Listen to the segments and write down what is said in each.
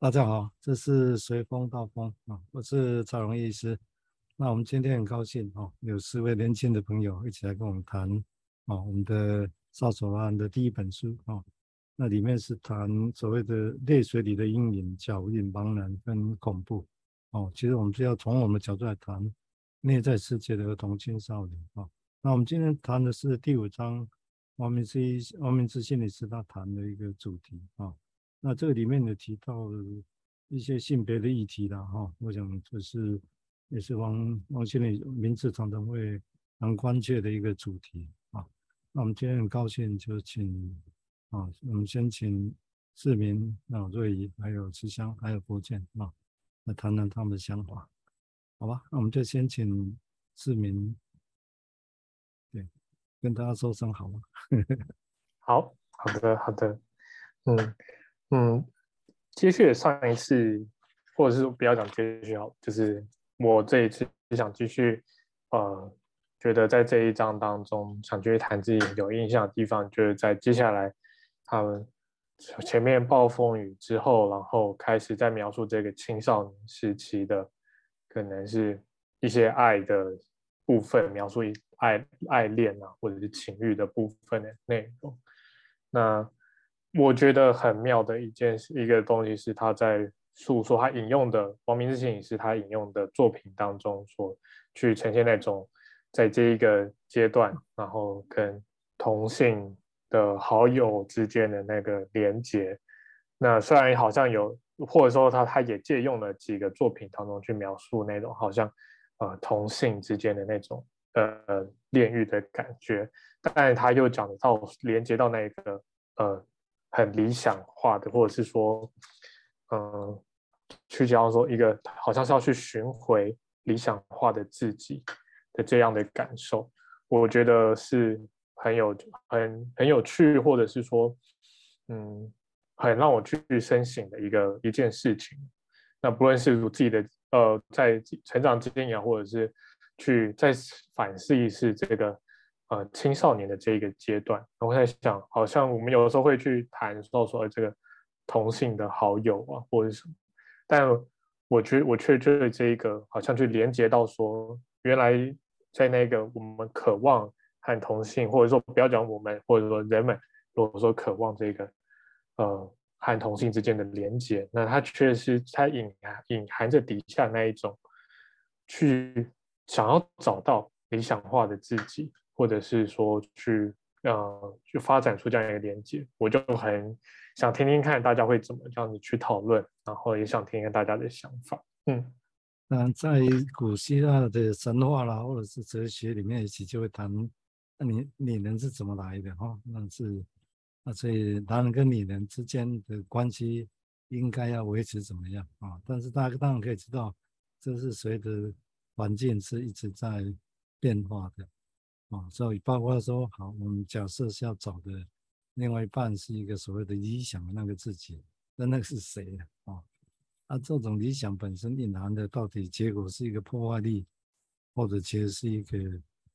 大家好，这是随风到风啊，我是赵荣医师。那我们今天很高兴哦，有四位年轻的朋友一起来跟我们谈啊，我们的杀手案的第一本书啊。那里面是谈所谓的泪水里的阴影、脚印、茫然跟恐怖哦。其实我们就要从我们的角度来谈内在世界的儿童青少年啊。那我们今天谈的是第五章，王明之王明之心理师他谈的一个主题啊。那这个里面有提到一些性别的议题的哈，我想这是也是王王心理名字常常会蛮关切的一个主题啊。那我们今天很高兴就请啊，我们先请市民、啊瑞仪、还有慈香、还有郭健啊，来谈谈他们的想法，好吧？那我们就先请市民，对，跟大家说声好吗？好好的好的，嗯。嗯，接续上一次，或者是不要讲接续好，就是我这一次想继续，呃，觉得在这一章当中想继续谈自己有印象的地方，就是在接下来他们前面暴风雨之后，然后开始在描述这个青少年时期的，可能是一些爱的部分，描述一爱爱恋啊，或者是情欲的部分的内容，那。我觉得很妙的一件一个东西是他在诉说他引用的王明之心理师他引用的作品当中所去呈现那种在这一个阶段，然后跟同性的好友之间的那个连接。那虽然好像有，或者说他他也借用了几个作品当中去描述那种好像呃同性之间的那种呃恋欲的感觉，但他又讲到连接到那个呃。很理想化的，或者是说，嗯，去讲说一个好像是要去寻回理想化的自己的这样的感受，我觉得是很有很很有趣，或者是说，嗯，很让我去深省的一个一件事情。那不论是我自己的呃在成长经验，或者是去再反思一次这个。呃，青少年的这一个阶段，我在想，好像我们有的时候会去谈到说这个同性的好友啊，或者什么，但我觉我却觉得这一个好像去连接到说，原来在那个我们渴望和同性，或者说不要讲我们，或者说人们，如果说渴望这个呃和同性之间的连接，那它确实它隐含隐含着底下那一种去想要找到理想化的自己。或者是说去呃去发展出这样一个连接，我就很想听听看大家会怎么这样子去讨论，然后也想听听大家的想法。嗯，那在古希腊的神话啦，或者是哲学里面，一起就会谈，那你女人是怎么来的哈？那是那所以男人跟女人之间的关系应该要维持怎么样啊？但是大家当然可以知道，这是随着环境是一直在变化的。啊，所以包括说，好，我们假设是要找的另外一半是一个所谓的理想的那个自己，那那个是谁啊？啊，这种理想本身隐含的到底结果是一个破坏力，或者其实是一个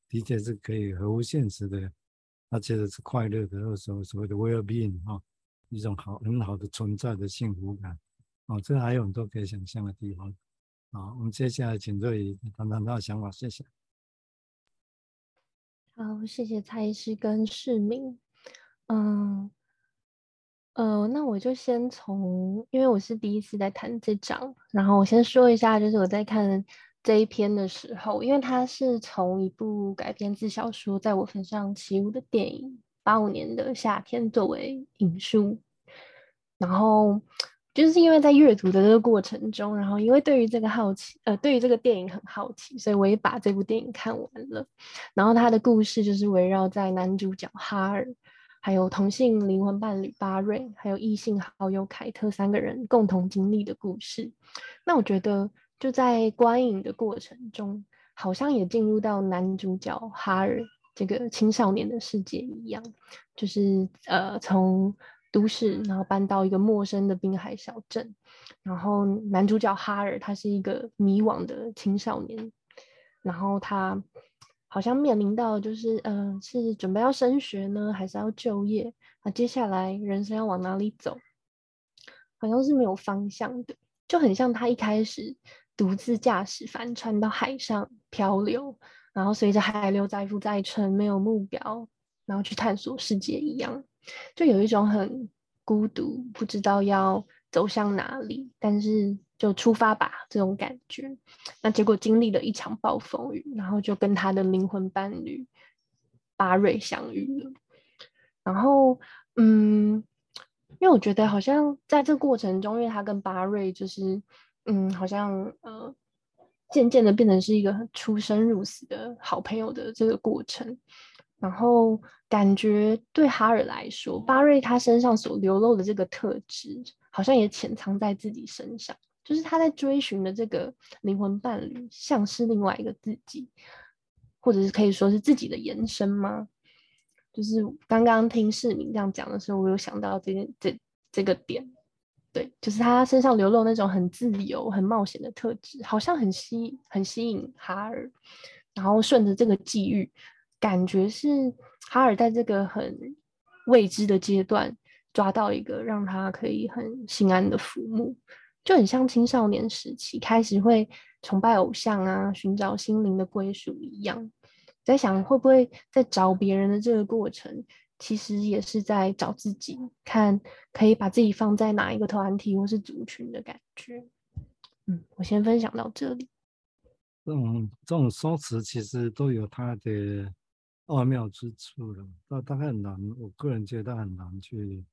的确是可以合乎现实的，而且是快乐的，或者说所谓的 well-being 啊，一种好很好的存在的幸福感啊，这还有很多可以想象的地方。好，我们接下来请瑞仪谈谈他的想法，谢谢。好，谢谢蔡医师跟市民。嗯，呃，那我就先从，因为我是第一次在谈这章，然后我先说一下，就是我在看这一篇的时候，因为它是从一部改编自小说《在我坟上起舞》的电影，八五年的夏天作为引述，然后。就是因为在阅读的这个过程中，然后因为对于这个好奇，呃，对于这个电影很好奇，所以我也把这部电影看完了。然后他的故事就是围绕在男主角哈尔，还有同性灵魂伴侣巴瑞，还有异性好友凯特三个人共同经历的故事。那我觉得就在观影的过程中，好像也进入到男主角哈尔这个青少年的世界一样，就是呃从。都市，然后搬到一个陌生的滨海小镇，然后男主角哈尔他是一个迷惘的青少年，然后他好像面临到就是，嗯、是准备要升学呢，还是要就业？那接下来人生要往哪里走？好像是没有方向的，就很像他一开始独自驾驶帆船到海上漂流，然后随着海流载浮载沉，没有目标，然后去探索世界一样，就有一种很孤独，不知道要走向哪里，但是就出发吧这种感觉。那结果经历了一场暴风雨，然后就跟他的灵魂伴侣巴瑞相遇了，然后嗯。因为我觉得好像在这过程中，因为他跟巴瑞就是，嗯，好像呃，渐渐的变成是一个出生入死的好朋友的这个过程。然后感觉对哈尔来说，巴瑞他身上所流露的这个特质，好像也潜藏在自己身上，就是他在追寻的这个灵魂伴侣，像是另外一个自己，或者是可以说是自己的延伸吗？就是刚刚听市民这样讲的时候，我有想到这件这这个点，对，就是他身上流露那种很自由、很冒险的特质，好像很吸很吸引哈尔。然后顺着这个际遇，感觉是哈尔在这个很未知的阶段抓到一个让他可以很心安的父母，就很像青少年时期开始会崇拜偶像啊，寻找心灵的归属一样。在想会不会在找别人的这个过程，其实也是在找自己，看可以把自己放在哪一个团体或是族群的感觉。嗯，我先分享到这里。这种这种说辞其实都有它的奥妙之处了，但大概很难，我个人觉得很难去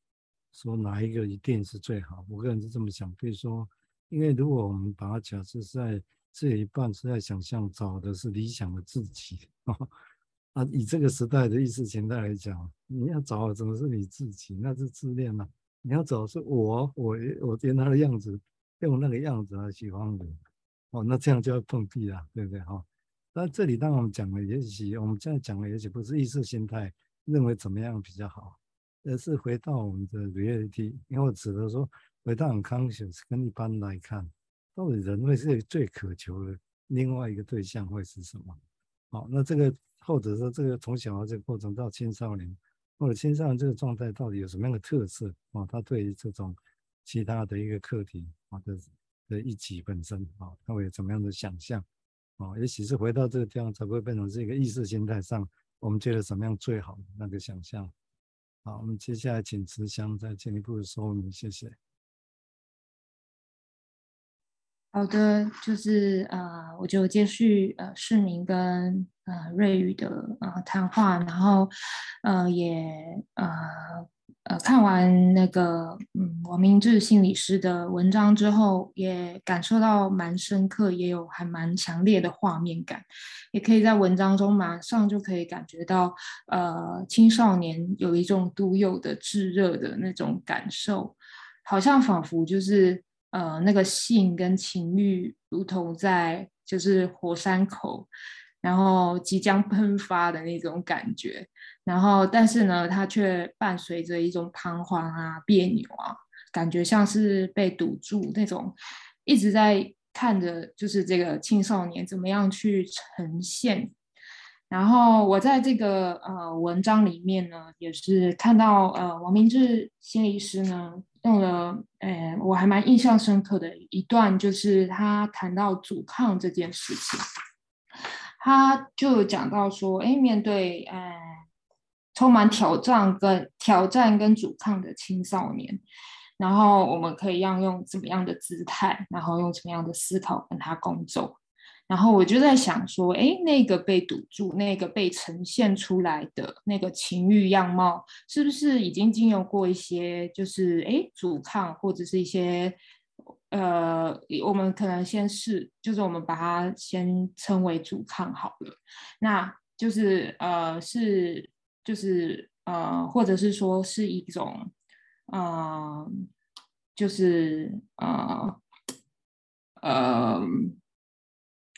说哪一个一定是最好。我个人是这么想，比如说，因为如果我们把它假设在这一半是在想象找的是理想的自己。啊，以这个时代的意识形态来讲，你要找的怎么是你自己？那是自恋嘛？你要找的是我，我我原来的样子，用那个样子来喜欢我，哦，那这样就要碰壁了，对不对？哈，那这里当我们讲的，也许我们现在讲的，也许不是意识形态认为怎么样比较好，而是回到我们的 reality，因为我指的说，回到 unconscious 跟一般来看，到底人类是最渴求的另外一个对象会是什么？好，那这个或者说这个从小孩这个过程到青少年，或者青少年这个状态到底有什么样的特色啊？他对于这种其他的一个课题啊的的一己本身啊，他会有怎么样的想象啊？也许是回到这个地方才会变成这个意识形态上，我们觉得怎么样最好那个想象。好，我们接下来请慈祥再进一步说明，谢谢。好的，就是呃，我就接续呃市民跟呃瑞宇的呃谈话，然后呃也呃呃看完那个嗯王明志心理师的文章之后，也感受到蛮深刻，也有还蛮强烈的画面感，也可以在文章中马上就可以感觉到呃青少年有一种独有的炙热的那种感受，好像仿佛就是。呃，那个性跟情欲如同在就是火山口，然后即将喷发的那种感觉，然后但是呢，它却伴随着一种彷徨啊、别扭啊，感觉像是被堵住那种，一直在看着就是这个青少年怎么样去呈现。然后我在这个呃文章里面呢，也是看到呃王明志心理师呢。用了，呃，我还蛮印象深刻的一段，就是他谈到阻抗这件事情，他就讲到说，哎，面对呃充满挑战跟挑战跟阻抗的青少年，然后我们可以要用怎么样的姿态，然后用什么样的思考跟他共奏。然后我就在想说，哎，那个被堵住，那个被呈现出来的那个情欲样貌，是不是已经经由过一些，就是哎阻抗，或者是一些，呃，我们可能先试，就是我们把它先称为阻抗好了，那就是呃是就是呃，或者是说是一种，呃，就是呃呃。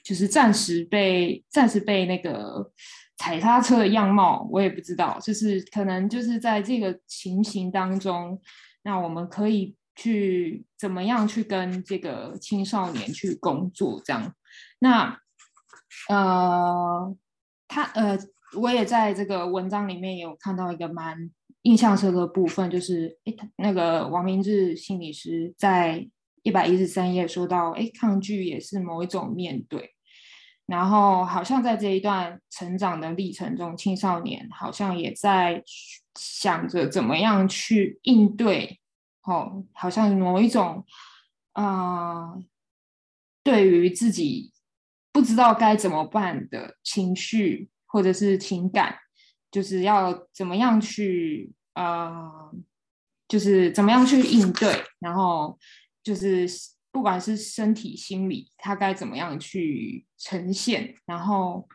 就是暂时被暂时被那个踩刹车的样貌，我也不知道。就是可能就是在这个情形当中，那我们可以去怎么样去跟这个青少年去工作？这样，那呃，他呃，我也在这个文章里面有看到一个蛮印象深刻的部分就是，哎，那个王明志心理师在一百一十三页说到，哎，抗拒也是某一种面对。然后好像在这一段成长的历程中，青少年好像也在想着怎么样去应对，哦，好像某一种，啊、对于自己不知道该怎么办的情绪或者是情感，就是要怎么样去，呃，就是怎么样去应对，然后就是。不管是身体、心理，他该怎么样去呈现？然后，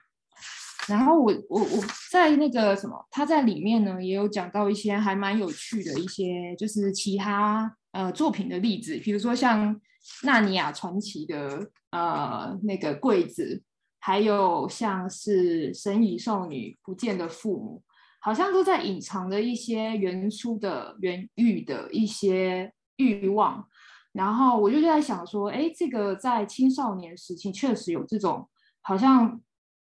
然后我我我在那个什么，他在里面呢，也有讲到一些还蛮有趣的一些，就是其他呃作品的例子，比如说像《纳尼亚传奇》的呃那个柜子，还有像是《神隐少女不见的父母》，好像都在隐藏着一些原初的原欲的一些欲望。然后我就在想说，哎，这个在青少年时期确实有这种好像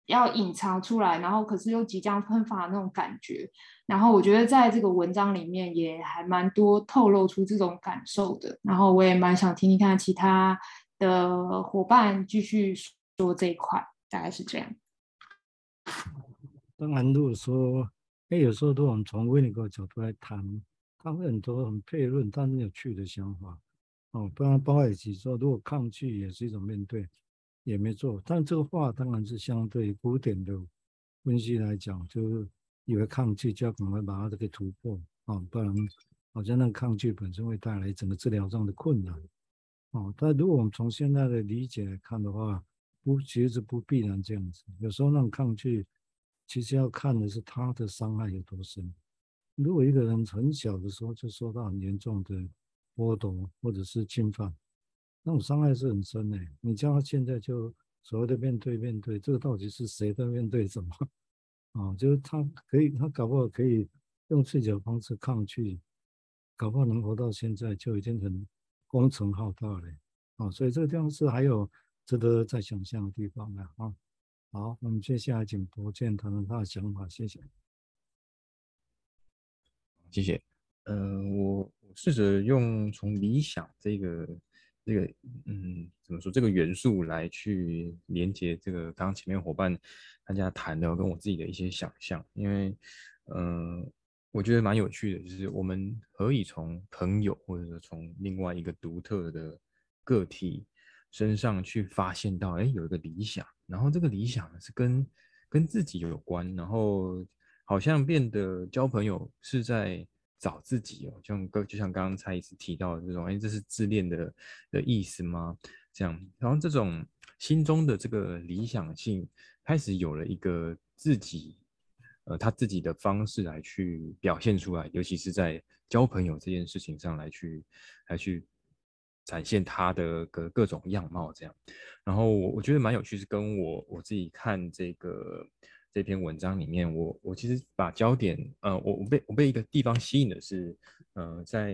要隐藏出来，然后可是又即将喷发的那种感觉。然后我觉得在这个文章里面也还蛮多透露出这种感受的。然后我也蛮想听听看其他的伙伴继续说这一块，大概是这样。当然，如果说，哎，有时候都我们从维尼哥角度来谈，他会很多很悖论，但是有趣的想法。哦，不然包括一起说，如果抗拒也是一种面对，也没错。但这个话当然是相对古典的分析来讲，就是以为抗拒就要赶快把它这个突破啊，不然好像那个抗拒本身会带来整个治疗上的困难。哦，但如果我们从现在的理解来看的话，不，其实不必然这样子。有时候那种抗拒，其实要看的是他的伤害有多深。如果一个人很小的时候就受到很严重的，剥夺或者是侵犯，那种伤害是很深的。你叫他现在就所谓的面对面对，这个到底是谁在面对什么？啊，就是他可以，他搞不好可以用自己的方式抗拒，搞不好能活到现在就已经很功成浩大了。啊，所以这个地方是还有值得再想象的地方的啊。好，我们接下来请柏健谈谈他的想法，谢谢。谢谢。呃，我。试着用从理想这个这个嗯怎么说这个元素来去连接这个刚刚前面伙伴大家谈的跟我自己的一些想象，因为嗯、呃、我觉得蛮有趣的，就是我们可以从朋友或者说从另外一个独特的个体身上去发现到，哎，有一个理想，然后这个理想是跟跟自己有关，然后好像变得交朋友是在。找自己哦，像刚就像刚刚蔡医师提到的这种，哎，这是自恋的的意思吗？这样，然后这种心中的这个理想性开始有了一个自己，呃，他自己的方式来去表现出来，尤其是在交朋友这件事情上来去来去展现他的各各种样貌这样。然后我我觉得蛮有趣，是跟我我自己看这个。这篇文章里面，我我其实把焦点，呃，我我被我被一个地方吸引的是，呃，在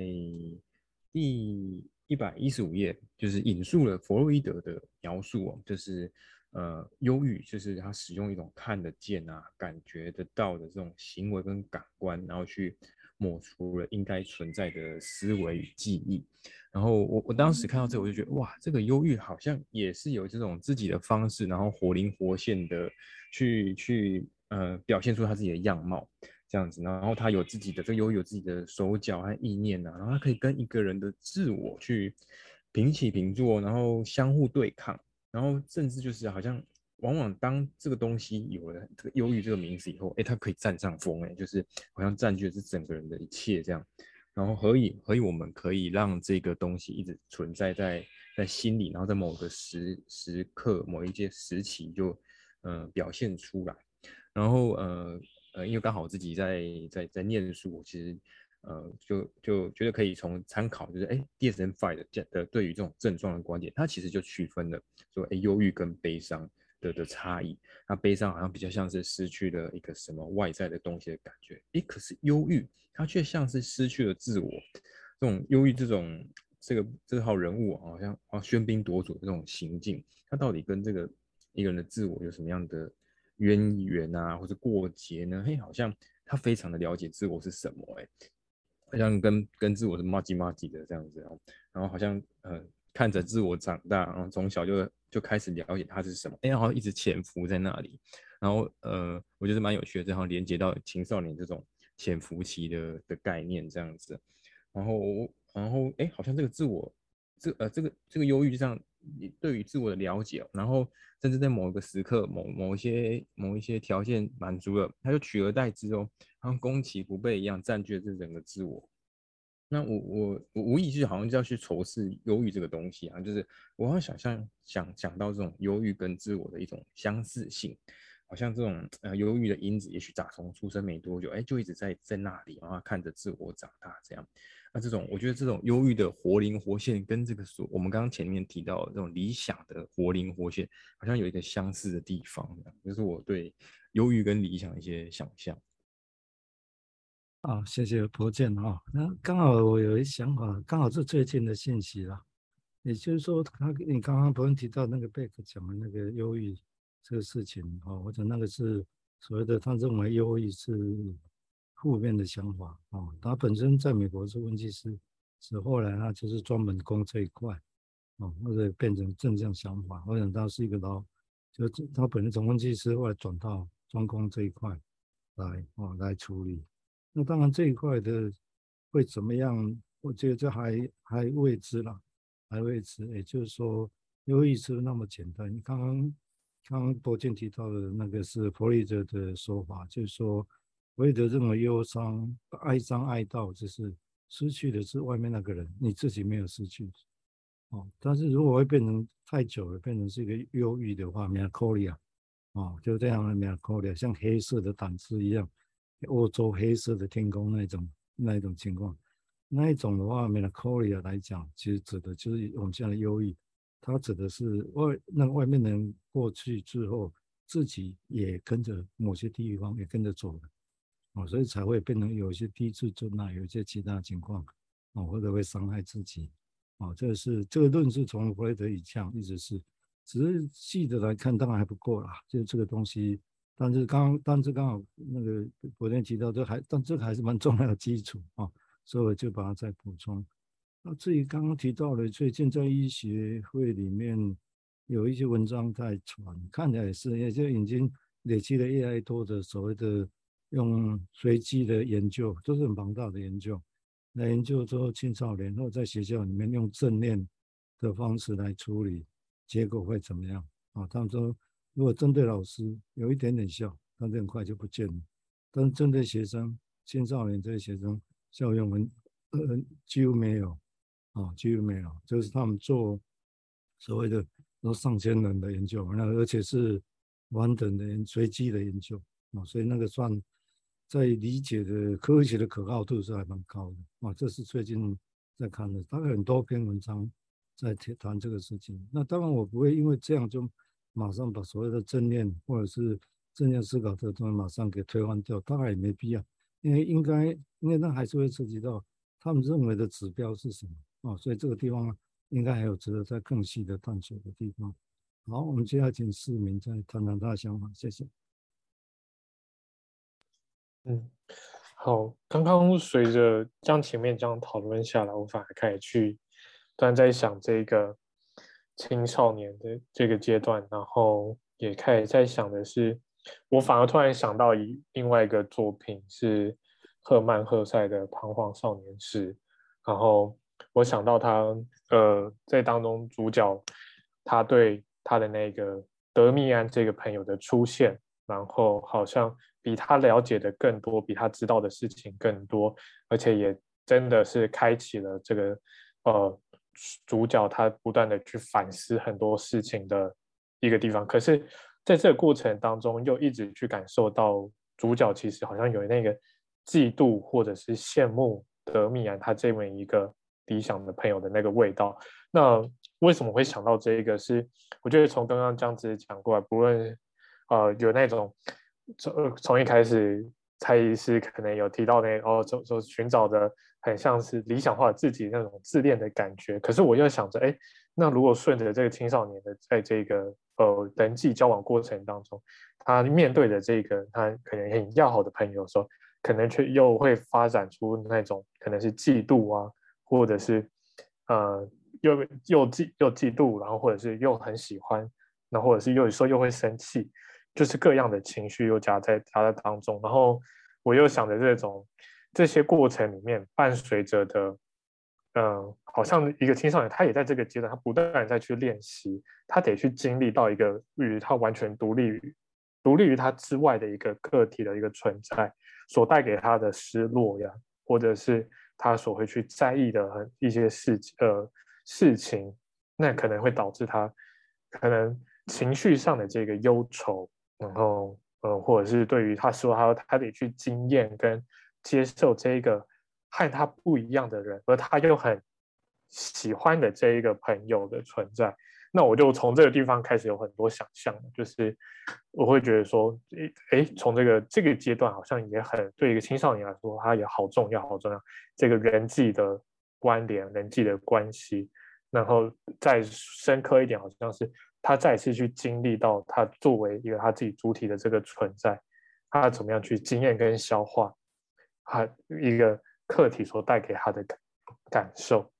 第一百一十五页，就是引述了弗洛伊德的描述哦，就是呃，忧郁，就是他使用一种看得见啊、感觉得到的这种行为跟感官，然后去抹除了应该存在的思维与记忆。然后我我当时看到这，我就觉得哇，这个忧郁好像也是有这种自己的方式，然后活灵活现的。去去呃表现出他自己的样貌这样子，然后他有自己的这个忧郁，有自己的手脚和意念呐、啊，然后他可以跟一个人的自我去平起平坐，然后相互对抗，然后甚至就是好像往往当这个东西有了这个忧郁这个名字以后，哎，它可以占上风，哎，就是好像占据的是整个人的一切这样，然后何以何以我们可以让这个东西一直存在在在心里，然后在某个时时刻某一些时期就。呃，表现出来，然后呃呃，因为刚好我自己在在在念书，我其实呃就就觉得可以从参考，就是哎，DSM-5 的的对于这种症状的观点，它其实就区分了说，哎，忧郁跟悲伤的的差异。那悲伤好像比较像是失去了一个什么外在的东西的感觉，哎，可是忧郁它却像是失去了自我。这种忧郁这种这个这号人物好像啊喧宾夺主的这种行径，它到底跟这个一个人的自我有什么样的渊源啊，或者过节呢，嘿，好像他非常的了解自我是什么，哎，好像跟跟自我是麻吉麻吉的这样子，然后好像呃看着自我长大，然后从小就就开始了解他是什么，哎，然后一直潜伏在那里，然后呃，我觉得蛮有趣的，这样连接到青少年这种潜伏期的的概念这样子，然后然后哎，好像这个自我。这呃，这个这个忧郁，就像你对于自我的了解，然后甚至在某一个时刻，某某一些某一些条件满足了，他就取而代之哦，像攻其不备一样占据了这整个自我。那我我我无意识好像就要去仇视忧郁这个东西啊，就是我好像想象想讲到这种忧郁跟自我的一种相似性，好像这种呃忧郁的因子，也许打从出生没多久，哎，就一直在在那里，然后看着自我长大这样。那这种，我觉得这种忧郁的活灵活现，跟这个所我们刚刚前面提到的这种理想的活灵活现，好像有一个相似的地方，就是我对忧郁跟理想一些想象。啊，谢谢博建啊。那刚好我有一想法，刚好是最近的信息啦。也就是说，他你刚刚博建提到那个贝克讲的那个忧郁这个事情啊，或者那个是所谓的他认为忧郁是。负面的想法哦，他本身在美国是分析师，是后来他就是专门攻这一块哦，或者变成正向想法，或者他是一个老，就他本身从分析师后来转到专攻这一块来哦来处理。那当然这一块的会怎么样？我觉得这还还未知啦，还未知。也就是说，忧郁是那么简单。你刚刚刚刚博建提到的那个是弗洛伊德的说法，就是说。弗洛伊德认为忧伤、哀伤、哀悼，就是失去的是外面那个人，你自己没有失去。哦，但是如果会变成太久了，变成是一个忧郁的话，melancholia，哦，就这样的 melancholia，像黑色的胆汁一样，欧洲黑色的天空那一种那一种情况，那一种的话，melancholia 来讲，其实指的就是我们现在的忧郁，它指的是外那外面人过去之后，自己也跟着某些地域方也跟着走了。哦，所以才会变成有一些低自尊啊，有一些其他情况，哦，或者会伤害自己，哦，这个是这个论是从弗洛伊德以降一直是，只是细的来看当然还不够啦，就是这个东西，但是刚但是刚好那个昨天提到这还，但这个还是蛮重要的基础啊，所以我就把它再补充。那至于刚刚提到的，最近在医学会里面有一些文章在传，看起来也是，也就已经累积了越来越多的所谓的。用随机的研究，都是很庞大的研究，来研究之后青少年或在学校里面用正念的方式来处理，结果会怎么样？啊，他们说如果针对老师有一点点效，但是很快就不见了；但是针对学生、青少年这些学生，效用很呃几乎没有，啊，几乎没有。就是他们做所谓的都上千人的研究，那而且是完整的随机的研究啊，所以那个算。在理解的科学的可靠度是还蛮高的啊，这是最近在看的，大概很多篇文章在谈这个事情。那当然我不会因为这样就马上把所谓的正念或者是正念思考这个东西马上给推翻掉，当然也没必要，因为应该因为那还是会涉及到他们认为的指标是什么啊，所以这个地方应该还有值得再更细的探索的地方。好，我们接下来请市民再谈谈他的想法，谢谢。嗯，好，刚刚随着将前面这样讨论下来，我反而开始去突然在想这个青少年的这个阶段，然后也开始在想的是，我反而突然想到一另外一个作品是赫曼·赫塞的《彷徨少年时》，然后我想到他呃在当中主角他对他的那个德米安这个朋友的出现，然后好像。比他了解的更多，比他知道的事情更多，而且也真的是开启了这个呃主角他不断的去反思很多事情的一个地方。可是，在这个过程当中，又一直去感受到主角其实好像有那个嫉妒或者是羡慕德米安他这么一个理想的朋友的那个味道。那为什么会想到这个？是我觉得从刚刚这样子讲过来，不论呃有那种。从从一开始，蔡医师可能有提到那哦，就就寻找的很像是理想化自己那种自恋的感觉。可是我又想着，哎，那如果顺着这个青少年的在这个呃人际交往过程当中，他面对的这个他可能很要好的朋友的时候，可能却又会发展出那种可能是嫉妒啊，或者是呃又又嫉又嫉妒，然后或者是又很喜欢，那或者是又有时候又会生气。就是各样的情绪又夹在夹在当中，然后我又想着这种这些过程里面伴随着的，嗯，好像一个青少年，他也在这个阶段，他不断在去练习，他得去经历到一个与他完全独立于独立于他之外的一个个体的一个存在，所带给他的失落呀，或者是他所会去在意的一些事呃事情，那可能会导致他可能情绪上的这个忧愁。然后，呃，或者是对于他说他他得去经验跟接受这一个和他不一样的人，而他又很喜欢的这一个朋友的存在，那我就从这个地方开始有很多想象，就是我会觉得说，哎，从这个这个阶段好像也很对一个青少年来说，他也好重要，好重要，这个人际的关联、人际的关系，然后再深刻一点，好像是。他再次去经历到他作为一个他自己主体的这个存在，他怎么样去经验跟消化，他一个课题所带给他的感受。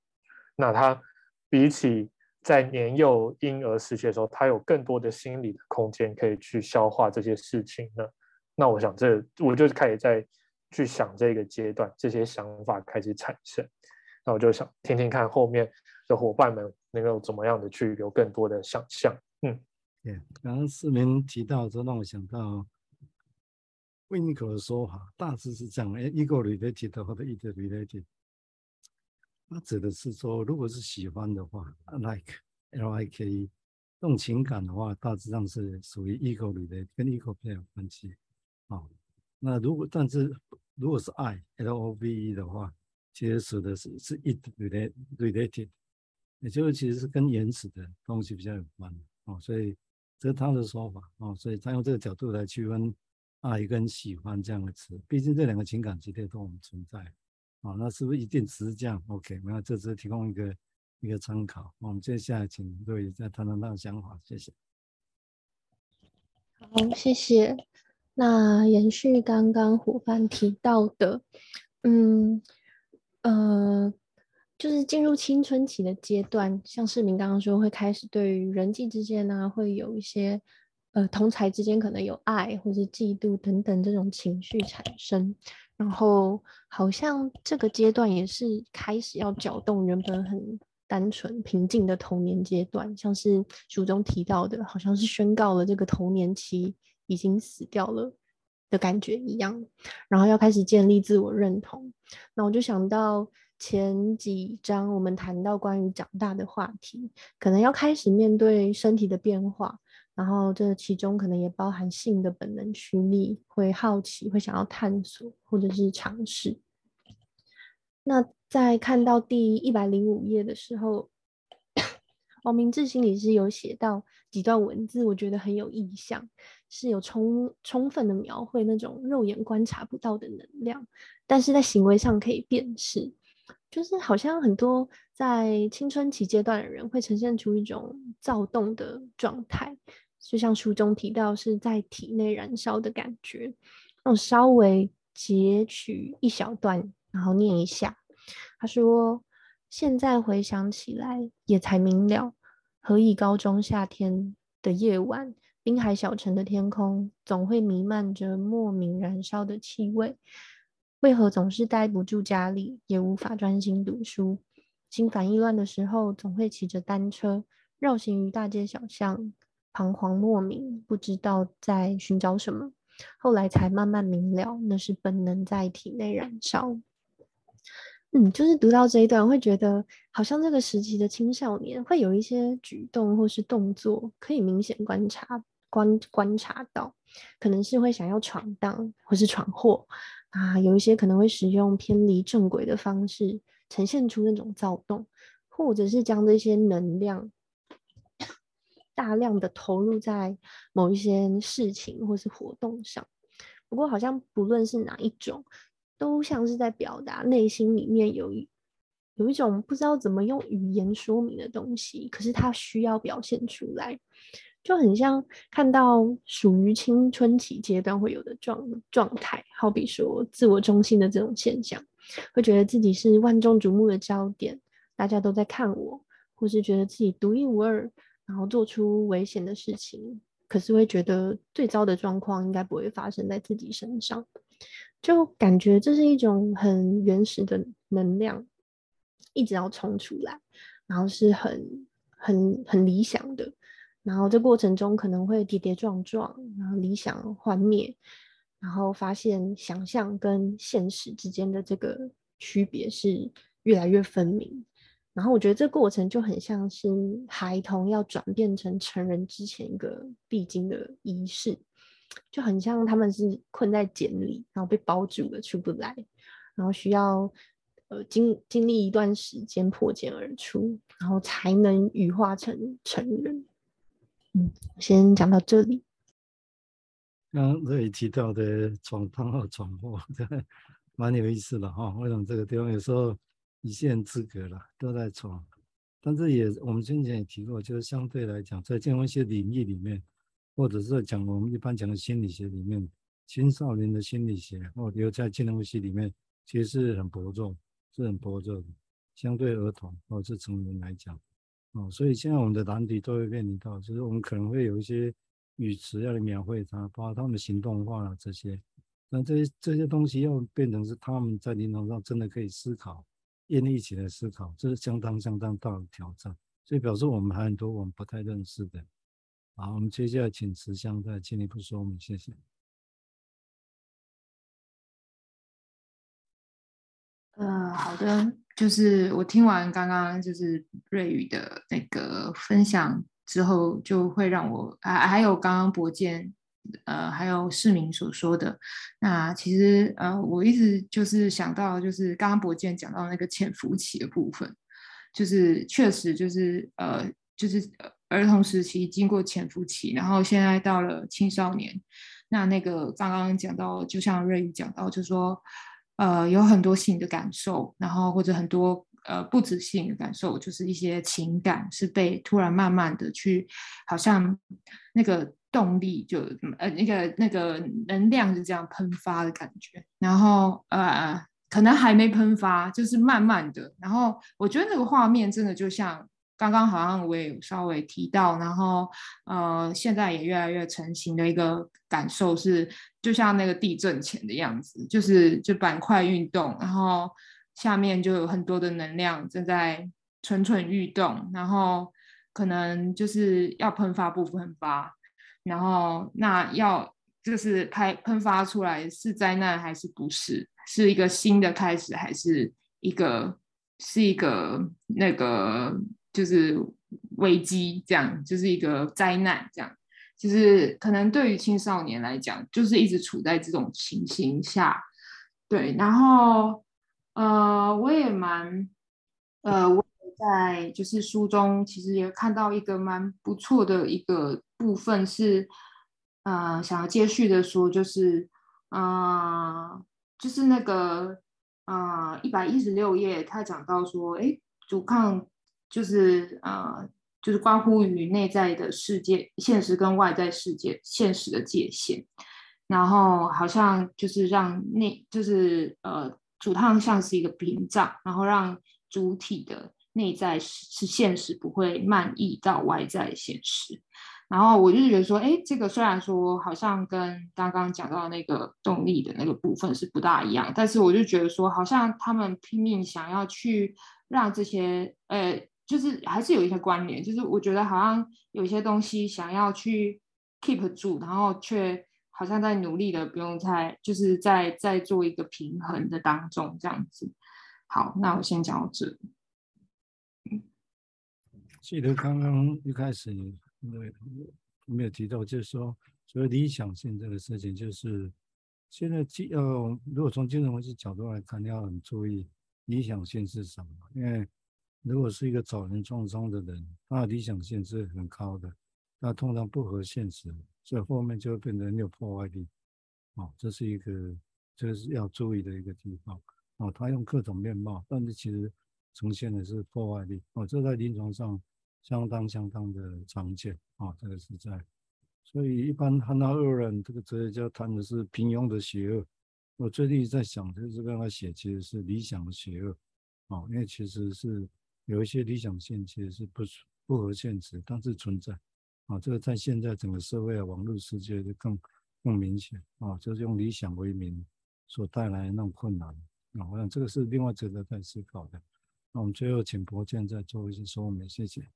那他比起在年幼婴儿时期的时候，他有更多的心理的空间可以去消化这些事情呢。那我想这我就开始在去想这个阶段，这些想法开始产生。那我就想听听看后面的伙伴们。能够怎么样的去有更多的想象？嗯，对，刚刚市民提到，这让我想到维尼口的说法，大致是这样：哎，ego related 或者 id related，它指的是说，如果是喜欢的话，like l i k e，这种情感的话，大致上是属于 ego related，跟 ego 比较有关系。好，那如果但是如果是爱 l o v e 的话，其实指的是是 id related。也就是其实是跟原始的东西比较有关哦，所以这是他的说法哦，所以他用这个角度来区分爱跟喜欢这样的词，毕竟这两个情感集体都我们存在哦，那是不是一定只是这样？OK，那这只是提供一个一个参考。我们接下来请各位再谈谈他的想法，谢谢。好，谢谢。那延续刚刚伙伴提到的，嗯，呃。就是进入青春期的阶段，像市民刚刚说，会开始对于人际之间呢、啊，会有一些呃同才之间可能有爱或者嫉妒等等这种情绪产生，然后好像这个阶段也是开始要搅动原本很单纯平静的童年阶段，像是书中提到的，好像是宣告了这个童年期已经死掉了的感觉一样，然后要开始建立自我认同，那我就想到。前几章我们谈到关于长大的话题，可能要开始面对身体的变化，然后这其中可能也包含性的本能驱力，会好奇，会想要探索或者是尝试。那在看到第一百零五页的时候，王明志心里是有写到几段文字，我觉得很有意象，是有充充分的描绘那种肉眼观察不到的能量，但是在行为上可以辨识。就是好像很多在青春期阶段的人会呈现出一种躁动的状态，就像书中提到是在体内燃烧的感觉。那我稍微截取一小段，然后念一下。他说：“现在回想起来，也才明了，何以高中夏天的夜晚，滨海小城的天空总会弥漫着莫名燃烧的气味。”为何总是待不住家里，也无法专心读书？心烦意乱的时候，总会骑着单车绕行于大街小巷，彷徨莫名，不知道在寻找什么。后来才慢慢明了，那是本能在体内燃烧。嗯，就是读到这一段，会觉得好像这个时期的青少年会有一些举动或是动作，可以明显观察观观察到，可能是会想要闯荡或是闯祸。啊，有一些可能会使用偏离正轨的方式，呈现出那种躁动，或者是将这些能量大量的投入在某一些事情或是活动上。不过好像不论是哪一种，都像是在表达内心里面有一有一种不知道怎么用语言说明的东西，可是它需要表现出来。就很像看到属于青春期阶段会有的状状态，好比说自我中心的这种现象，会觉得自己是万众瞩目的焦点，大家都在看我，或是觉得自己独一无二，然后做出危险的事情，可是会觉得最糟的状况应该不会发生在自己身上，就感觉这是一种很原始的能量，一直要冲出来，然后是很很很理想的。然后这过程中可能会跌跌撞撞，然后理想幻灭，然后发现想象跟现实之间的这个区别是越来越分明。然后我觉得这过程就很像是孩童要转变成成人之前一个必经的仪式，就很像他们是困在茧里，然后被包住了出不来，然后需要呃经经历一段时间破茧而出，然后才能羽化成成人。嗯，先讲到这里。刚刚这里提到的闯荡和闯祸，蛮有意思的哈。为什么这个地方有时候一线之隔了，都在闯？但是也我们之前也提过，就是相对来讲，在健康学领域里面，或者是讲我们一般讲的心理学里面，青少年的心理学，或者在健康学里面，其实是很薄弱，是很薄弱的，相对儿童或者是成人来讲。哦，所以现在我们的难题都会面临到，就是我们可能会有一些语词要来描绘它，包括他们的行动化了这些，那这些这些东西要变成是他们在临床上真的可以思考，愿意一起来思考，这是相当相当大的挑战。所以表示我们还很多我们不太认识的。好，我们接下来请慈香再进一步说明，谢谢。呃，好的。就是我听完刚刚就是瑞宇的那个分享之后，就会让我还还有刚刚博建，呃，还有市民所说的，那其实呃，我一直就是想到，就是刚刚博建讲到那个潜伏期的部分，就是确实就是呃，就是儿童时期经过潜伏期，然后现在到了青少年，那那个刚刚讲到，就像瑞宇讲到，就说。呃，有很多性的感受，然后或者很多呃不止性的感受，就是一些情感是被突然慢慢的去，好像那个动力就呃那个那个能量是这样喷发的感觉，然后呃可能还没喷发，就是慢慢的，然后我觉得那个画面真的就像。刚刚好像我也稍微提到，然后呃，现在也越来越成型的一个感受是，就像那个地震前的样子，就是就板块运动，然后下面就有很多的能量正在蠢蠢欲动，然后可能就是要喷发不喷发，然后那要就是拍喷发出来是灾难还是不是，是一个新的开始还是一个是一个那个。就是危机，这样就是一个灾难，这样就是可能对于青少年来讲，就是一直处在这种情形下，对。然后呃，我也蛮呃，我也在就是书中其实也看到一个蛮不错的一个部分是，呃，想要接续的说，就是、呃，就是那个啊一百一十六页，他讲到说，哎，阻抗。就是呃，就是关乎于内在的世界现实跟外在世界现实的界限，然后好像就是让内就是呃主趟像是一个屏障，然后让主体的内在是是现实不会漫溢到外在现实。然后我就觉得说，哎，这个虽然说好像跟刚刚讲到那个动力的那个部分是不大一样，但是我就觉得说，好像他们拼命想要去让这些呃。就是还是有一些关联，就是我觉得好像有一些东西想要去 keep 住，然后却好像在努力的不用再，就是在在做一个平衡的当中这样子。好，那我先讲到这。记得刚刚一开始你没有提到，就是说所谓理想性这个事情，就是现在既要如果从精神分析角度来看，你要很注意理想性是什么，因为。如果是一个早年创伤的人，他的理想性是很高的，那通常不合现实，所以后面就会变得很有破坏力。哦，这是一个这是要注意的一个地方哦。他用各种面貌，但是其实呈现的是破坏力哦，这在临床上相当相当的常见哦，这个是在。所以一般汉娜·鄂人这个哲学家谈的是平庸的邪恶。我最近在想，就是跟他写其实是理想的邪恶哦，因为其实是有一些理想性其实是不不合现实，但是存在啊。这个在现在整个社会啊，网络世界就更更明显啊，就是用理想为名所带来的那种困难啊。我想这个是另外值得再思考的。那我们最后请伯健再做一些说明，谢谢。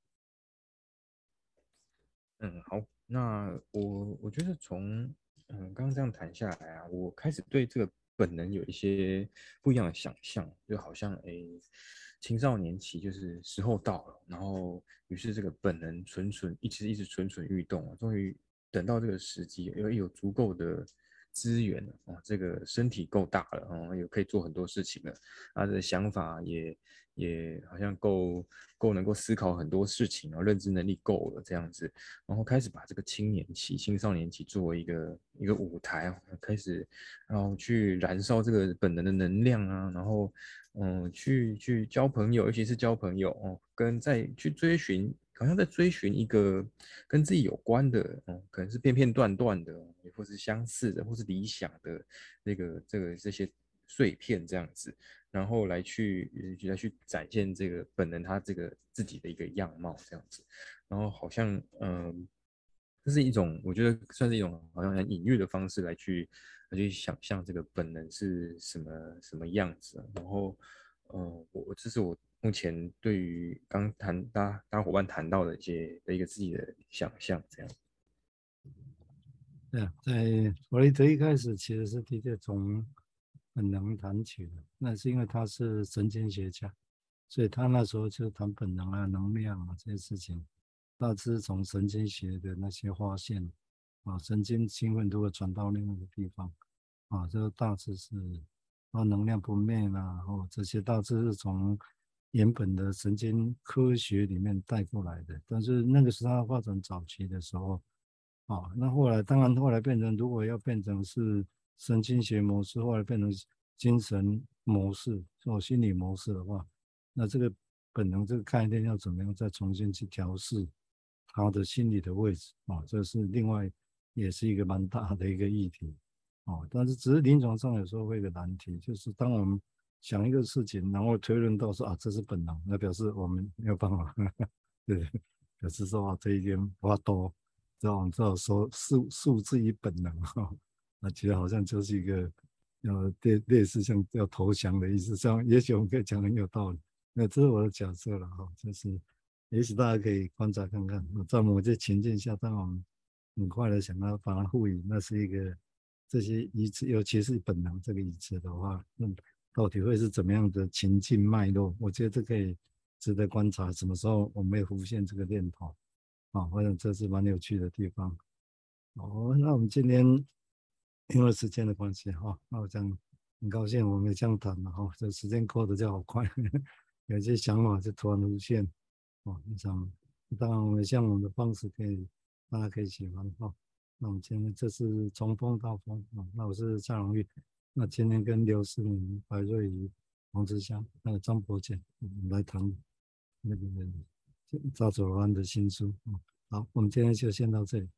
嗯，好。那我我觉得从嗯刚刚这样谈下来啊，我开始对这个本能有一些不一样的想象，就好像哎，青少年期就是时候到了，然后于是这个本能蠢蠢一直一直蠢蠢欲动啊，终于等到这个时机，因为有足够的资源了啊，这个身体够大了啊，也可以做很多事情了，他的想法也。也好像够够能够思考很多事情，然后认知能力够了这样子，然后开始把这个青年期、青少年期作为一个一个舞台，开始然后去燃烧这个本能的能量啊，然后嗯，去去交朋友，尤其是交朋友哦，跟在去追寻，好像在追寻一个跟自己有关的，嗯，可能是片片段段的，或是相似的，或是理想的那个这个这些碎片这样子。然后来去来去展现这个本能，他这个自己的一个样貌这样子，然后好像嗯，这是一种我觉得算是一种好像很隐喻的方式来去来去想象这个本能是什么什么样子。然后嗯，我这是我目前对于刚谈大大伙伴谈到的一些的一个自己的想象这样。对啊，在弗洛伊德一开始其实是的确从。本能谈起的，那是因为他是神经学家，所以他那时候就谈本能啊、能量啊这些事情，大致从神经学的那些发现啊，神经兴奋如果传到另外一个地方啊，这个大致是啊能量不灭啦啊，或这些大致是从原本的神经科学里面带过来的。但是那个是他发展早期的时候啊，那后来当然后来变成如果要变成是。神经学模式后来变成精神模式或心理模式的话，那这个本能这个概念要怎么样再重新去调试他的心理的位置啊？这是另外也是一个蛮大的一个议题啊。但是只是临床上有时候会有个难题，就是当我们想一个事情，然后推论到说啊，这是本能，那表示我们没有办法，对，表示说啊这一点话多，这种这种说数数字与本能哈。那其实好像就是一个要类类似像要投降的意思，这样也许我们可以讲很有道理。那这是我的假设了哈，就是也许大家可以观察看看，在某些情境下，当我们很快的想要把它赋予，那是一个这些意志，尤其是本能这个意志的话，那到底会是怎么样的情境脉络？我觉得这可以值得观察，什么时候我们会浮现这个念头啊？我想这是蛮有趣的地方。哦，那我们今天。因为时间的关系哈，那我想很高兴我们这样谈了哈，这时间过得就好快，有些想法就突然出现，哦，非常当然我们像我们的方式可以大家可以喜欢哈。那我们今天这是从风到风啊，那我是蔡荣玉，那今天跟刘世明、白瑞怡、黄志香还有张伯健我们来谈那个赵祖安的新书啊。好，我们今天就先到这里。